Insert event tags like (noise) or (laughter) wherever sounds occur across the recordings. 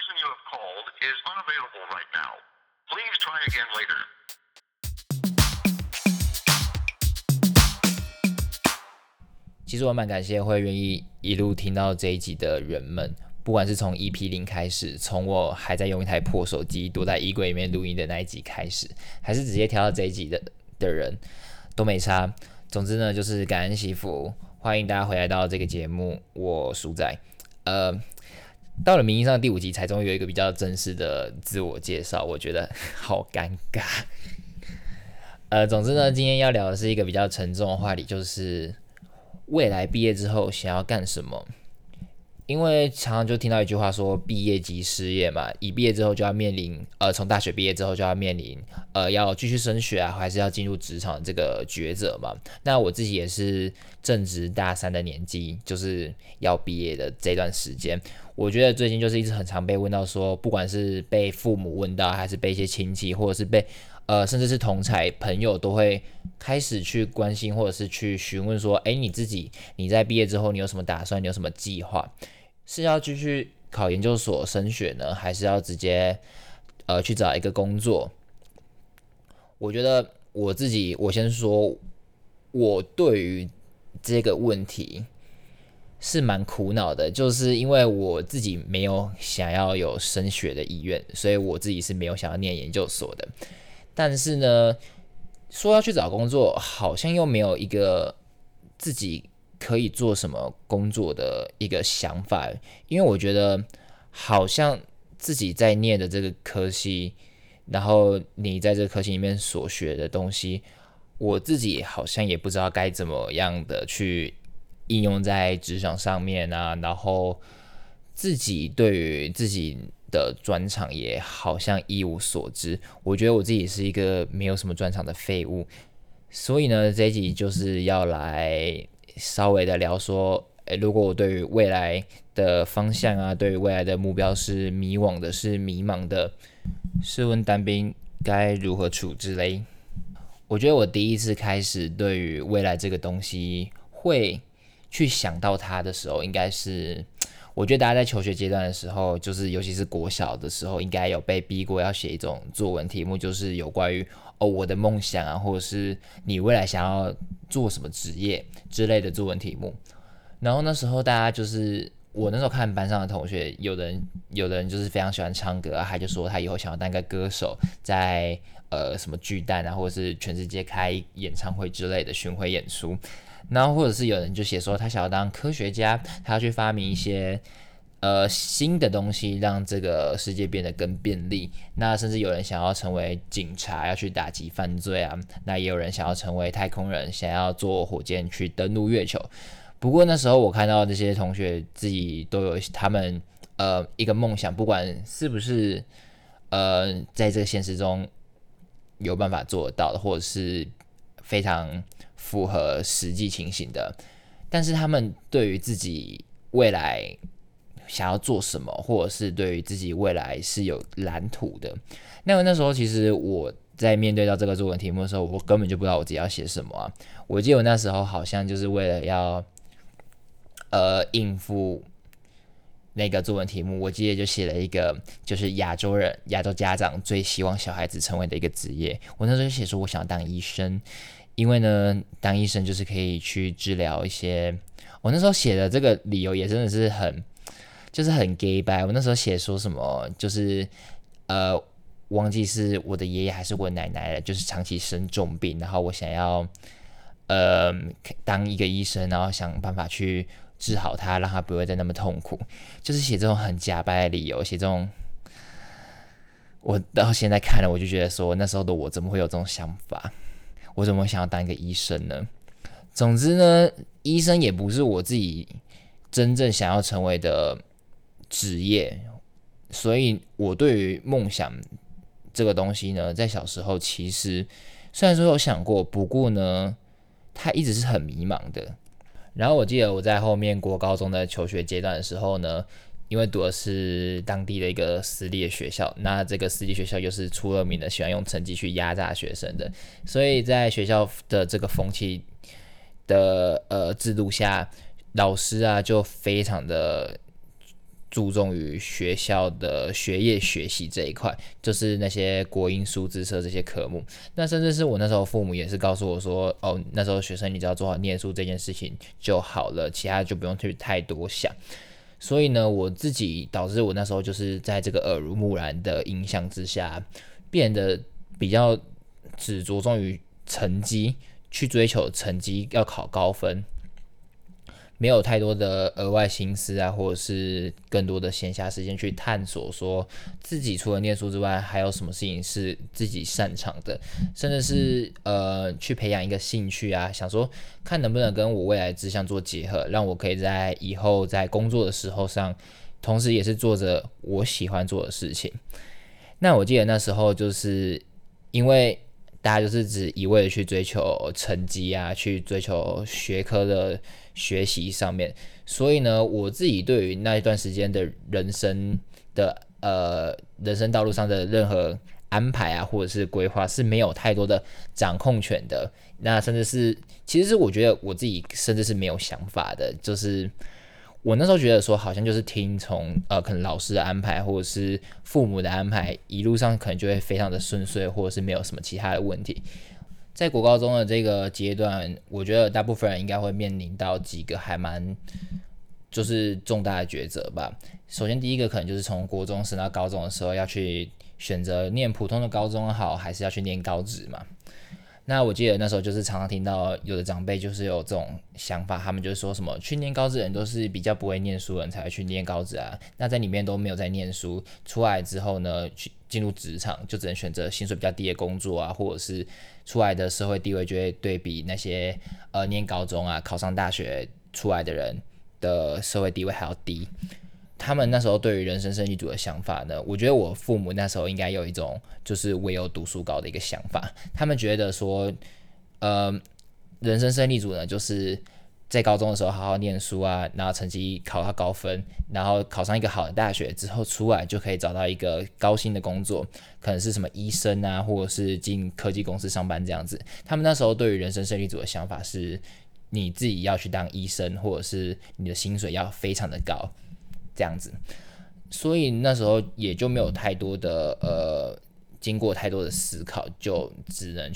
person you have called is unavailable right now. Please try again later. (laughs) 其实我蛮感谢会愿意一路听到这一集的人们，不管是从 EP 零开始，从我还在用一台破手机躲在衣柜里面录音的那一集开始，还是直接跳到这一集的的人，都没差。总之呢，就是感恩惜福，欢迎大家回来到这个节目，我鼠仔。呃，到了名义上第五集，才终于有一个比较正式的自我介绍，我觉得 (laughs) 好尴尬。呃，总之呢，今天要聊的是一个比较沉重的话题，就是未来毕业之后想要干什么。因为常常就听到一句话说，毕业即失业嘛，一毕业之后就要面临，呃，从大学毕业之后就要面临，呃，要继续升学啊，还是要进入职场这个抉择嘛。那我自己也是正值大三的年纪，就是要毕业的这段时间，我觉得最近就是一直很常被问到说，不管是被父母问到，还是被一些亲戚，或者是被，呃，甚至是同才朋友都会开始去关心，或者是去询问说，哎，你自己你在毕业之后你有什么打算，你有什么计划？是要继续考研究所升学呢，还是要直接呃去找一个工作？我觉得我自己，我先说，我对于这个问题是蛮苦恼的，就是因为我自己没有想要有升学的意愿，所以我自己是没有想要念研究所的。但是呢，说要去找工作，好像又没有一个自己。可以做什么工作的一个想法，因为我觉得好像自己在念的这个科系，然后你在这个科系里面所学的东西，我自己好像也不知道该怎么样的去应用在职场上面啊，然后自己对于自己的专长也好像一无所知。我觉得我自己是一个没有什么专长的废物，所以呢，这一集就是要来。稍微的聊说，诶，如果我对于未来的方向啊，对于未来的目标是迷惘的，是迷茫的，试问单兵该如何处置嘞？我觉得我第一次开始对于未来这个东西会去想到它的时候，应该是，我觉得大家在求学阶段的时候，就是尤其是国小的时候，应该有被逼过要写一种作文题目，就是有关于。哦，我的梦想啊，或者是你未来想要做什么职业之类的作文题目。然后那时候大家就是我那时候看班上的同学，有的人有的人就是非常喜欢唱歌，他就说他以后想要当个歌手，在呃什么巨蛋啊，或者是全世界开演唱会之类的巡回演出。然后或者是有人就写说他想要当科学家，他要去发明一些。呃，新的东西让这个世界变得更便利。那甚至有人想要成为警察，要去打击犯罪啊。那也有人想要成为太空人，想要坐火箭去登陆月球。不过那时候我看到这些同学自己都有他们呃一个梦想，不管是不是呃在这个现实中有办法做得到的，或者是非常符合实际情形的，但是他们对于自己未来。想要做什么，或者是对于自己未来是有蓝图的。那那时候，其实我在面对到这个作文题目的时候，我根本就不知道我自己要写什么啊。我记得我那时候好像就是为了要呃应付那个作文题目，我记得就写了一个就是亚洲人、亚洲家长最希望小孩子成为的一个职业。我那时候就写说，我想要当医生，因为呢，当医生就是可以去治疗一些。我那时候写的这个理由也真的是很。就是很 gay 白，我那时候写说什么，就是呃，忘记是我的爷爷还是我奶奶了，就是长期生重病，然后我想要呃当一个医生，然后想办法去治好他，让他不会再那么痛苦，就是写这种很假白的理由，写这种，我到现在看了，我就觉得说那时候的我怎么会有这种想法？我怎么想要当一个医生呢？总之呢，医生也不是我自己真正想要成为的。职业，所以我对于梦想这个东西呢，在小时候其实虽然说有想过，不过呢，他一直是很迷茫的。然后我记得我在后面国高中的求学阶段的时候呢，因为读的是当地的一个私立的学校，那这个私立学校又是出了名的喜欢用成绩去压榨学生的，所以在学校的这个风气的呃制度下，老师啊就非常的。注重于学校的学业学习这一块，就是那些国英数资社这些科目。那甚至是我那时候父母也是告诉我说，哦，那时候学生你只要做好念书这件事情就好了，其他就不用去太多想。所以呢，我自己导致我那时候就是在这个耳濡目染的影响之下，变得比较只着重于成绩，去追求成绩，要考高分。没有太多的额外心思啊，或者是更多的闲暇时间去探索，说自己除了念书之外，还有什么事情是自己擅长的，甚至是呃去培养一个兴趣啊，想说看能不能跟我未来志向做结合，让我可以在以后在工作的时候上，同时也是做着我喜欢做的事情。那我记得那时候就是因为大家就是只一味的去追求成绩啊，去追求学科的。学习上面，所以呢，我自己对于那一段时间的人生的呃人生道路上的任何安排啊，或者是规划是没有太多的掌控权的。那甚至是，其实是我觉得我自己甚至是没有想法的。就是我那时候觉得说，好像就是听从呃可能老师的安排，或者是父母的安排，一路上可能就会非常的顺遂，或者是没有什么其他的问题。在国高中的这个阶段，我觉得大部分人应该会面临到几个还蛮就是重大的抉择吧。首先，第一个可能就是从国中升到高中的时候，要去选择念普通的高中好，还是要去念高职嘛？那我记得那时候就是常常听到有的长辈就是有这种想法，他们就是说什么去念高职人都是比较不会念书人才会去念高职啊。那在里面都没有在念书，出来之后呢，去进入职场就只能选择薪水比较低的工作啊，或者是出来的社会地位就会对比那些呃念高中啊、考上大学出来的人的社会地位还要低。他们那时候对于人生胜利组的想法呢？我觉得我父母那时候应该有一种就是唯有读书高的一个想法。他们觉得说，呃，人生胜利组呢，就是在高中的时候好好念书啊，然后成绩考到高分，然后考上一个好的大学之后出来就可以找到一个高薪的工作，可能是什么医生啊，或者是进科技公司上班这样子。他们那时候对于人生胜利组的想法是，你自己要去当医生，或者是你的薪水要非常的高。这样子，所以那时候也就没有太多的呃，经过太多的思考，就只能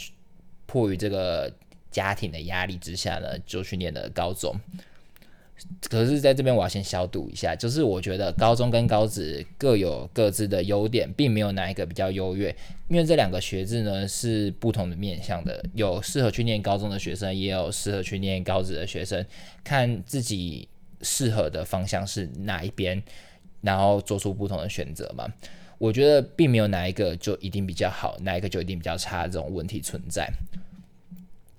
迫于这个家庭的压力之下呢，就去念了高中。可是在这边我要先消毒一下，就是我觉得高中跟高职各有各自的优点，并没有哪一个比较优越，因为这两个学制呢是不同的面向的，有适合去念高中的学生，也有适合去念高职的学生，看自己。适合的方向是哪一边，然后做出不同的选择嘛？我觉得并没有哪一个就一定比较好，哪一个就一定比较差这种问题存在。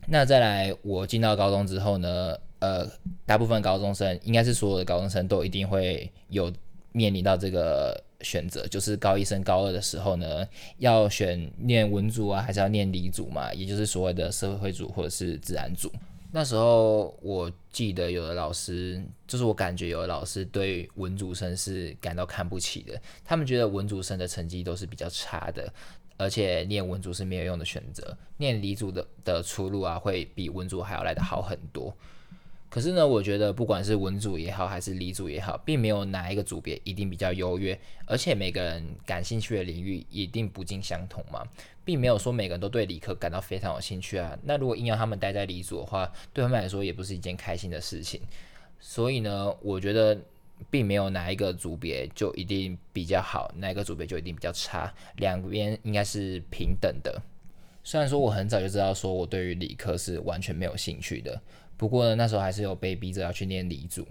那再来，我进到高中之后呢？呃，大部分高中生，应该是所有的高中生都一定会有面临到这个选择，就是高一升高二的时候呢，要选念文组啊，还是要念理组嘛？也就是所谓的社会组或者是自然组。那时候我记得有的老师，就是我感觉有的老师对文组生是感到看不起的。他们觉得文组生的成绩都是比较差的，而且念文组是没有用的选择，念理组的的出路啊，会比文组还要来的好很多。可是呢，我觉得不管是文组也好，还是理组也好，并没有哪一个组别一定比较优越，而且每个人感兴趣的领域一定不尽相同嘛，并没有说每个人都对理科感到非常有兴趣啊。那如果硬要他们待在理组的话，对他们来说也不是一件开心的事情。所以呢，我觉得并没有哪一个组别就一定比较好，哪一个组别就一定比较差，两边应该是平等的。虽然说我很早就知道说我对于理科是完全没有兴趣的。不过呢，那时候还是有被逼着要去念理组，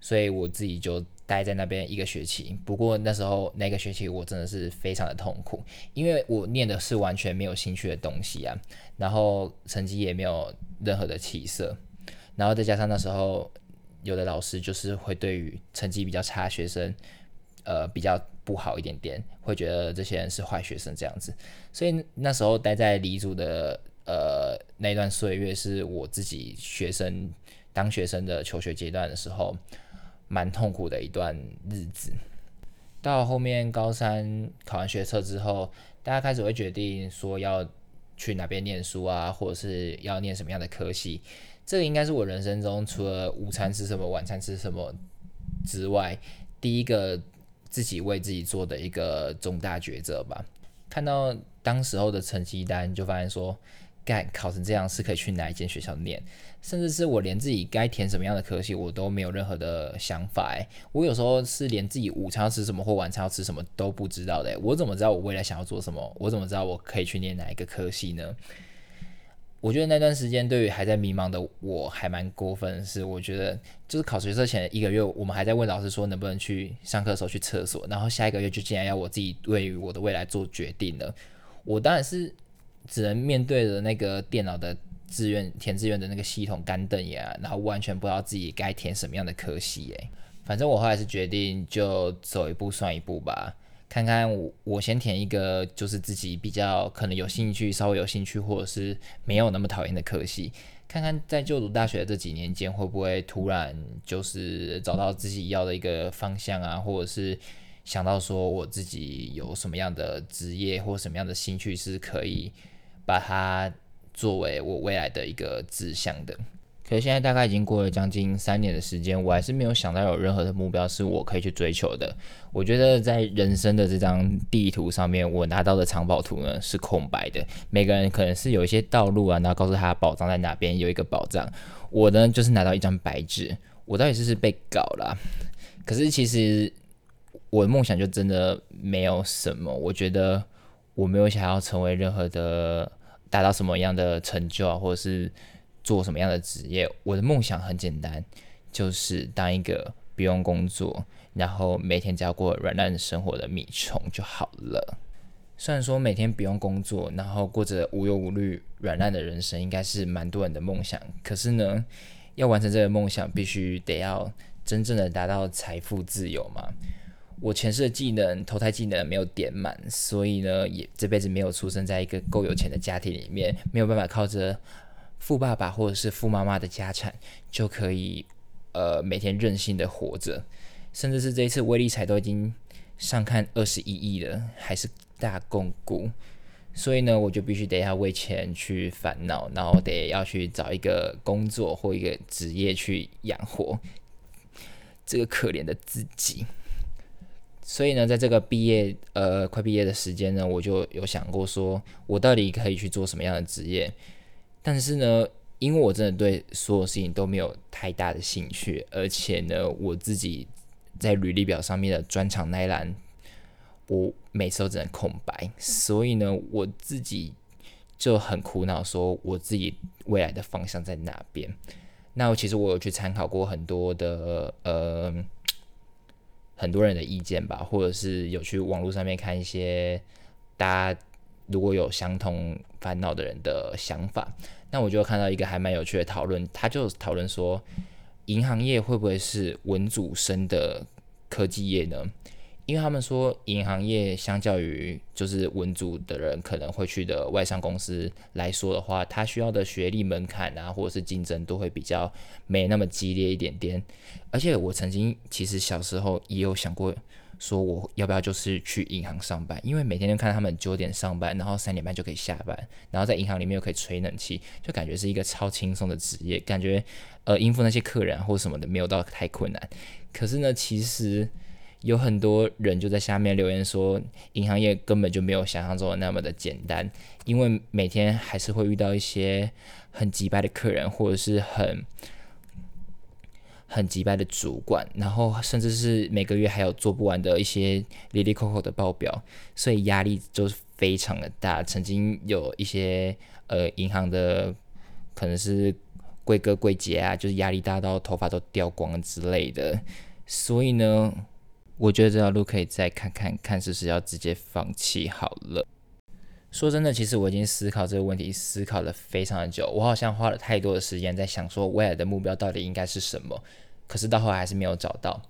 所以我自己就待在那边一个学期。不过那时候那个学期我真的是非常的痛苦，因为我念的是完全没有兴趣的东西啊，然后成绩也没有任何的起色，然后再加上那时候有的老师就是会对于成绩比较差学生，呃比较不好一点点，会觉得这些人是坏学生这样子，所以那时候待在理组的。呃，那段岁月是我自己学生当学生的求学阶段的时候，蛮痛苦的一段日子。到后面高三考完学测之后，大家开始会决定说要去哪边念书啊，或者是要念什么样的科系。这个应该是我人生中除了午餐吃什么、晚餐吃什么之外，第一个自己为自己做的一个重大抉择吧。看到当时候的成绩单，就发现说，干考成这样是可以去哪一间学校念，甚至是我连自己该填什么样的科系，我都没有任何的想法。诶，我有时候是连自己午餐要吃什么或晚餐要吃什么都不知道的。我怎么知道我未来想要做什么？我怎么知道我可以去念哪一个科系呢？我觉得那段时间对于还在迷茫的我还蛮过分，是我觉得就是考学测前一个月，我们还在问老师说能不能去上课的时候去厕所，然后下一个月就竟然要我自己对于我的未来做决定了。我当然是只能面对着那个电脑的志愿填志愿的那个系统干瞪眼，然后完全不知道自己该填什么样的科系。诶，反正我后来是决定就走一步算一步吧。看看我，我先填一个就是自己比较可能有兴趣、稍微有兴趣，或者是没有那么讨厌的科系。看看在就读大学这几年间，会不会突然就是找到自己要的一个方向啊，或者是想到说我自己有什么样的职业或什么样的兴趣是可以把它作为我未来的一个志向的。可是现在大概已经过了将近三年的时间，我还是没有想到有任何的目标是我可以去追求的。我觉得在人生的这张地图上面，我拿到的藏宝图呢是空白的。每个人可能是有一些道路啊，然后告诉他宝藏在哪边，有一个宝藏。我呢就是拿到一张白纸，我到底是是被搞了？可是其实我的梦想就真的没有什么。我觉得我没有想要成为任何的达到什么样的成就啊，或者是。做什么样的职业？我的梦想很简单，就是当一个不用工作，然后每天只要过软烂生活的米虫就好了。虽然说每天不用工作，然后过着无忧无虑、软烂的人生，应该是蛮多人的梦想。可是呢，要完成这个梦想，必须得要真正的达到财富自由嘛。我前世的技能、投胎技能没有点满，所以呢，也这辈子没有出生在一个够有钱的家庭里面，没有办法靠着。富爸爸或者是富妈妈的家产就可以，呃，每天任性的活着，甚至是这一次威力彩都已经上看二十一亿了，还是大共股，所以呢，我就必须得要为钱去烦恼，然后得要去找一个工作或一个职业去养活这个可怜的自己。所以呢，在这个毕业呃快毕业的时间呢，我就有想过说，我到底可以去做什么样的职业？但是呢，因为我真的对所有事情都没有太大的兴趣，而且呢，我自己在履历表上面的专长那一栏，我每次都只能空白，所以呢，我自己就很苦恼，说我自己未来的方向在哪边？那其实我有去参考过很多的呃很多人的意见吧，或者是有去网络上面看一些大家。如果有相同烦恼的人的想法，那我就看到一个还蛮有趣的讨论，他就讨论说，银行业会不会是文主生的科技业呢？因为他们说，银行业相较于就是文组的人可能会去的外商公司来说的话，他需要的学历门槛啊，或者是竞争都会比较没那么激烈一点点。而且我曾经其实小时候也有想过。说我要不要就是去银行上班？因为每天都看他们九点上班，然后三点半就可以下班，然后在银行里面又可以吹冷气，就感觉是一个超轻松的职业，感觉呃应付那些客人或什么的没有到太困难。可是呢，其实有很多人就在下面留言说，银行业根本就没有想象中的那么的简单，因为每天还是会遇到一些很急败的客人，或者是很。很急败的主管，然后甚至是每个月还有做不完的一些里里扣扣的报表，所以压力就是非常的大。曾经有一些呃银行的可能是贵哥贵姐啊，就是压力大到头发都掉光之类的。所以呢，我觉得这条路可以再看看看，是不是要直接放弃好了。说真的，其实我已经思考这个问题，思考了非常的久。我好像花了太多的时间在想说未来的目标到底应该是什么，可是到后来还是没有找到。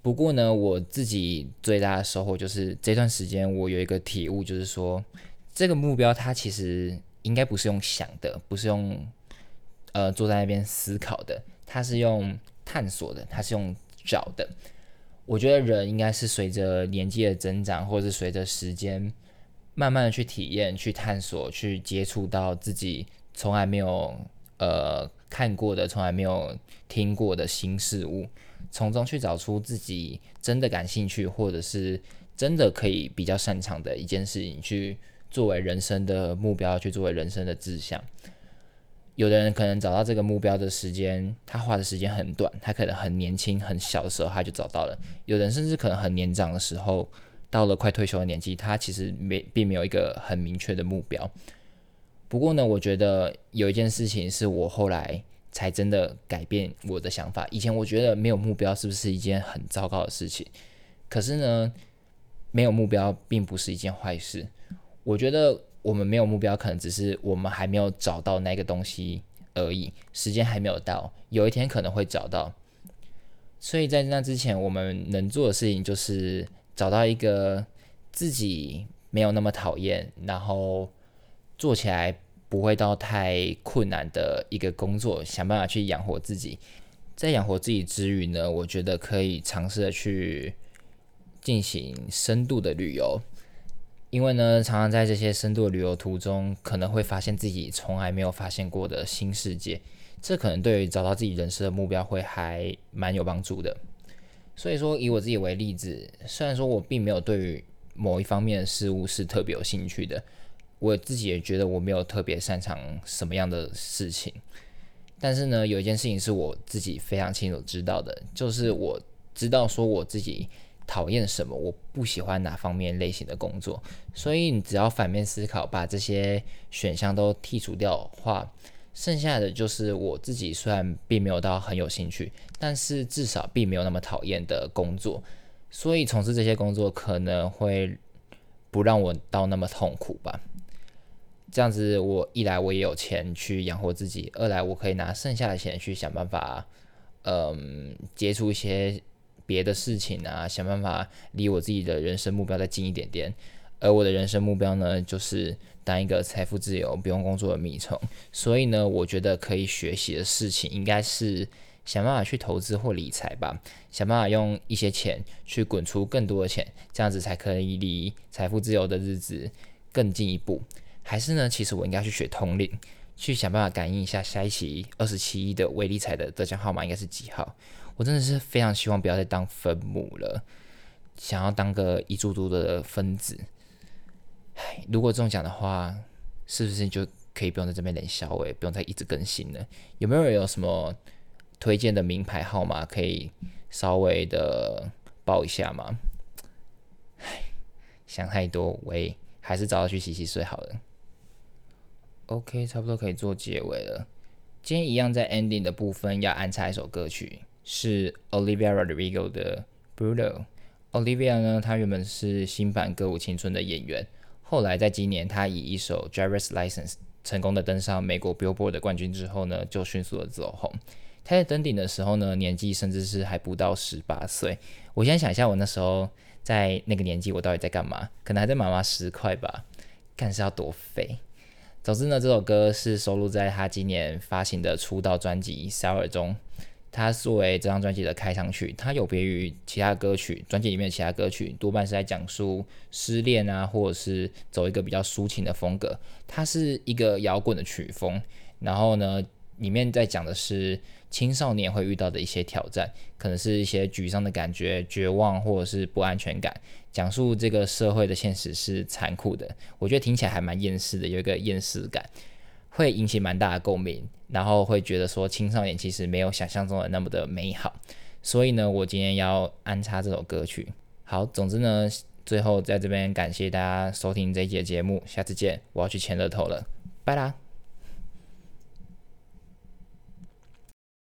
不过呢，我自己最大的收获就是这段时间我有一个体悟，就是说这个目标它其实应该不是用想的，不是用呃坐在那边思考的，它是用探索的，它是用找的。我觉得人应该是随着年纪的增长，或者是随着时间。慢慢的去体验、去探索、去接触到自己从来没有呃看过的、从来没有听过的新事物，从中去找出自己真的感兴趣，或者是真的可以比较擅长的一件事情，去作为人生的目标，去作为人生的志向。有的人可能找到这个目标的时间，他花的时间很短，他可能很年轻、很小的时候他就找到了；有人甚至可能很年长的时候，到了快退休的年纪，他其实没并没有一个很明确的目标。不过呢，我觉得有一件事情是我后来才真的改变我的想法。以前我觉得没有目标是不是一件很糟糕的事情？可是呢，没有目标并不是一件坏事。我觉得。我们没有目标，可能只是我们还没有找到那个东西而已，时间还没有到，有一天可能会找到。所以在那之前，我们能做的事情就是找到一个自己没有那么讨厌，然后做起来不会到太困难的一个工作，想办法去养活自己。在养活自己之余呢，我觉得可以尝试的去进行深度的旅游。因为呢，常常在这些深度旅游途中，可能会发现自己从来没有发现过的新世界，这可能对于找到自己人生的目标会还蛮有帮助的。所以说，以我自己为例子，虽然说我并没有对于某一方面的事物是特别有兴趣的，我自己也觉得我没有特别擅长什么样的事情，但是呢，有一件事情是我自己非常清楚知道的，就是我知道说我自己。讨厌什么？我不喜欢哪方面类型的工作，所以你只要反面思考，把这些选项都剔除掉的话，剩下的就是我自己虽然并没有到很有兴趣，但是至少并没有那么讨厌的工作，所以从事这些工作可能会不让我到那么痛苦吧。这样子，我一来我也有钱去养活自己，二来我可以拿剩下的钱去想办法，嗯，接触一些。别的事情啊，想办法离我自己的人生目标再近一点点。而我的人生目标呢，就是当一个财富自由、不用工作的米虫。所以呢，我觉得可以学习的事情，应该是想办法去投资或理财吧。想办法用一些钱去滚出更多的钱，这样子才可以离财富自由的日子更进一步。还是呢，其实我应该去学通灵，去想办法感应一下下一期二十七亿的微理财的得奖号码应该是几号。我真的是非常希望不要再当分母了，想要当个一注注的分子。唉，如果中奖的话，是不是就可以不用在这边冷笑诶，不用再一直更新了？有没有人有什么推荐的名牌号码可以稍微的报一下吗？唉，想太多，喂，还是早点去洗洗睡好了。OK，差不多可以做结尾了。今天一样在 ending 的部分要安插一首歌曲。是 Olivia Rodrigo 的 Bruno。Olivia 呢，她原本是新版《歌舞青春》的演员，后来在今年，她以一首 Driver's License 成功的登上美国 Billboard 的冠军之后呢，就迅速的走红。她在登顶的时候呢，年纪甚至是还不到十八岁。我先想一下，我那时候在那个年纪，我到底在干嘛？可能还在妈妈十块吧，看是要多肥。总之呢，这首歌是收录在他今年发行的出道专辑《Sour》中。它作为这张专辑的开场曲，它有别于其他歌曲，专辑里面的其他歌曲多半是在讲述失恋啊，或者是走一个比较抒情的风格。它是一个摇滚的曲风，然后呢，里面在讲的是青少年会遇到的一些挑战，可能是一些沮丧的感觉、绝望或者是不安全感，讲述这个社会的现实是残酷的。我觉得听起来还蛮厌世的，有一个厌世感。会引起蛮大的共鸣，然后会觉得说青少年其实没有想象中的那么的美好，所以呢，我今天要安插这首歌曲。好，总之呢，最后在这边感谢大家收听这一节节目，下次见，我要去签乐透了，拜啦。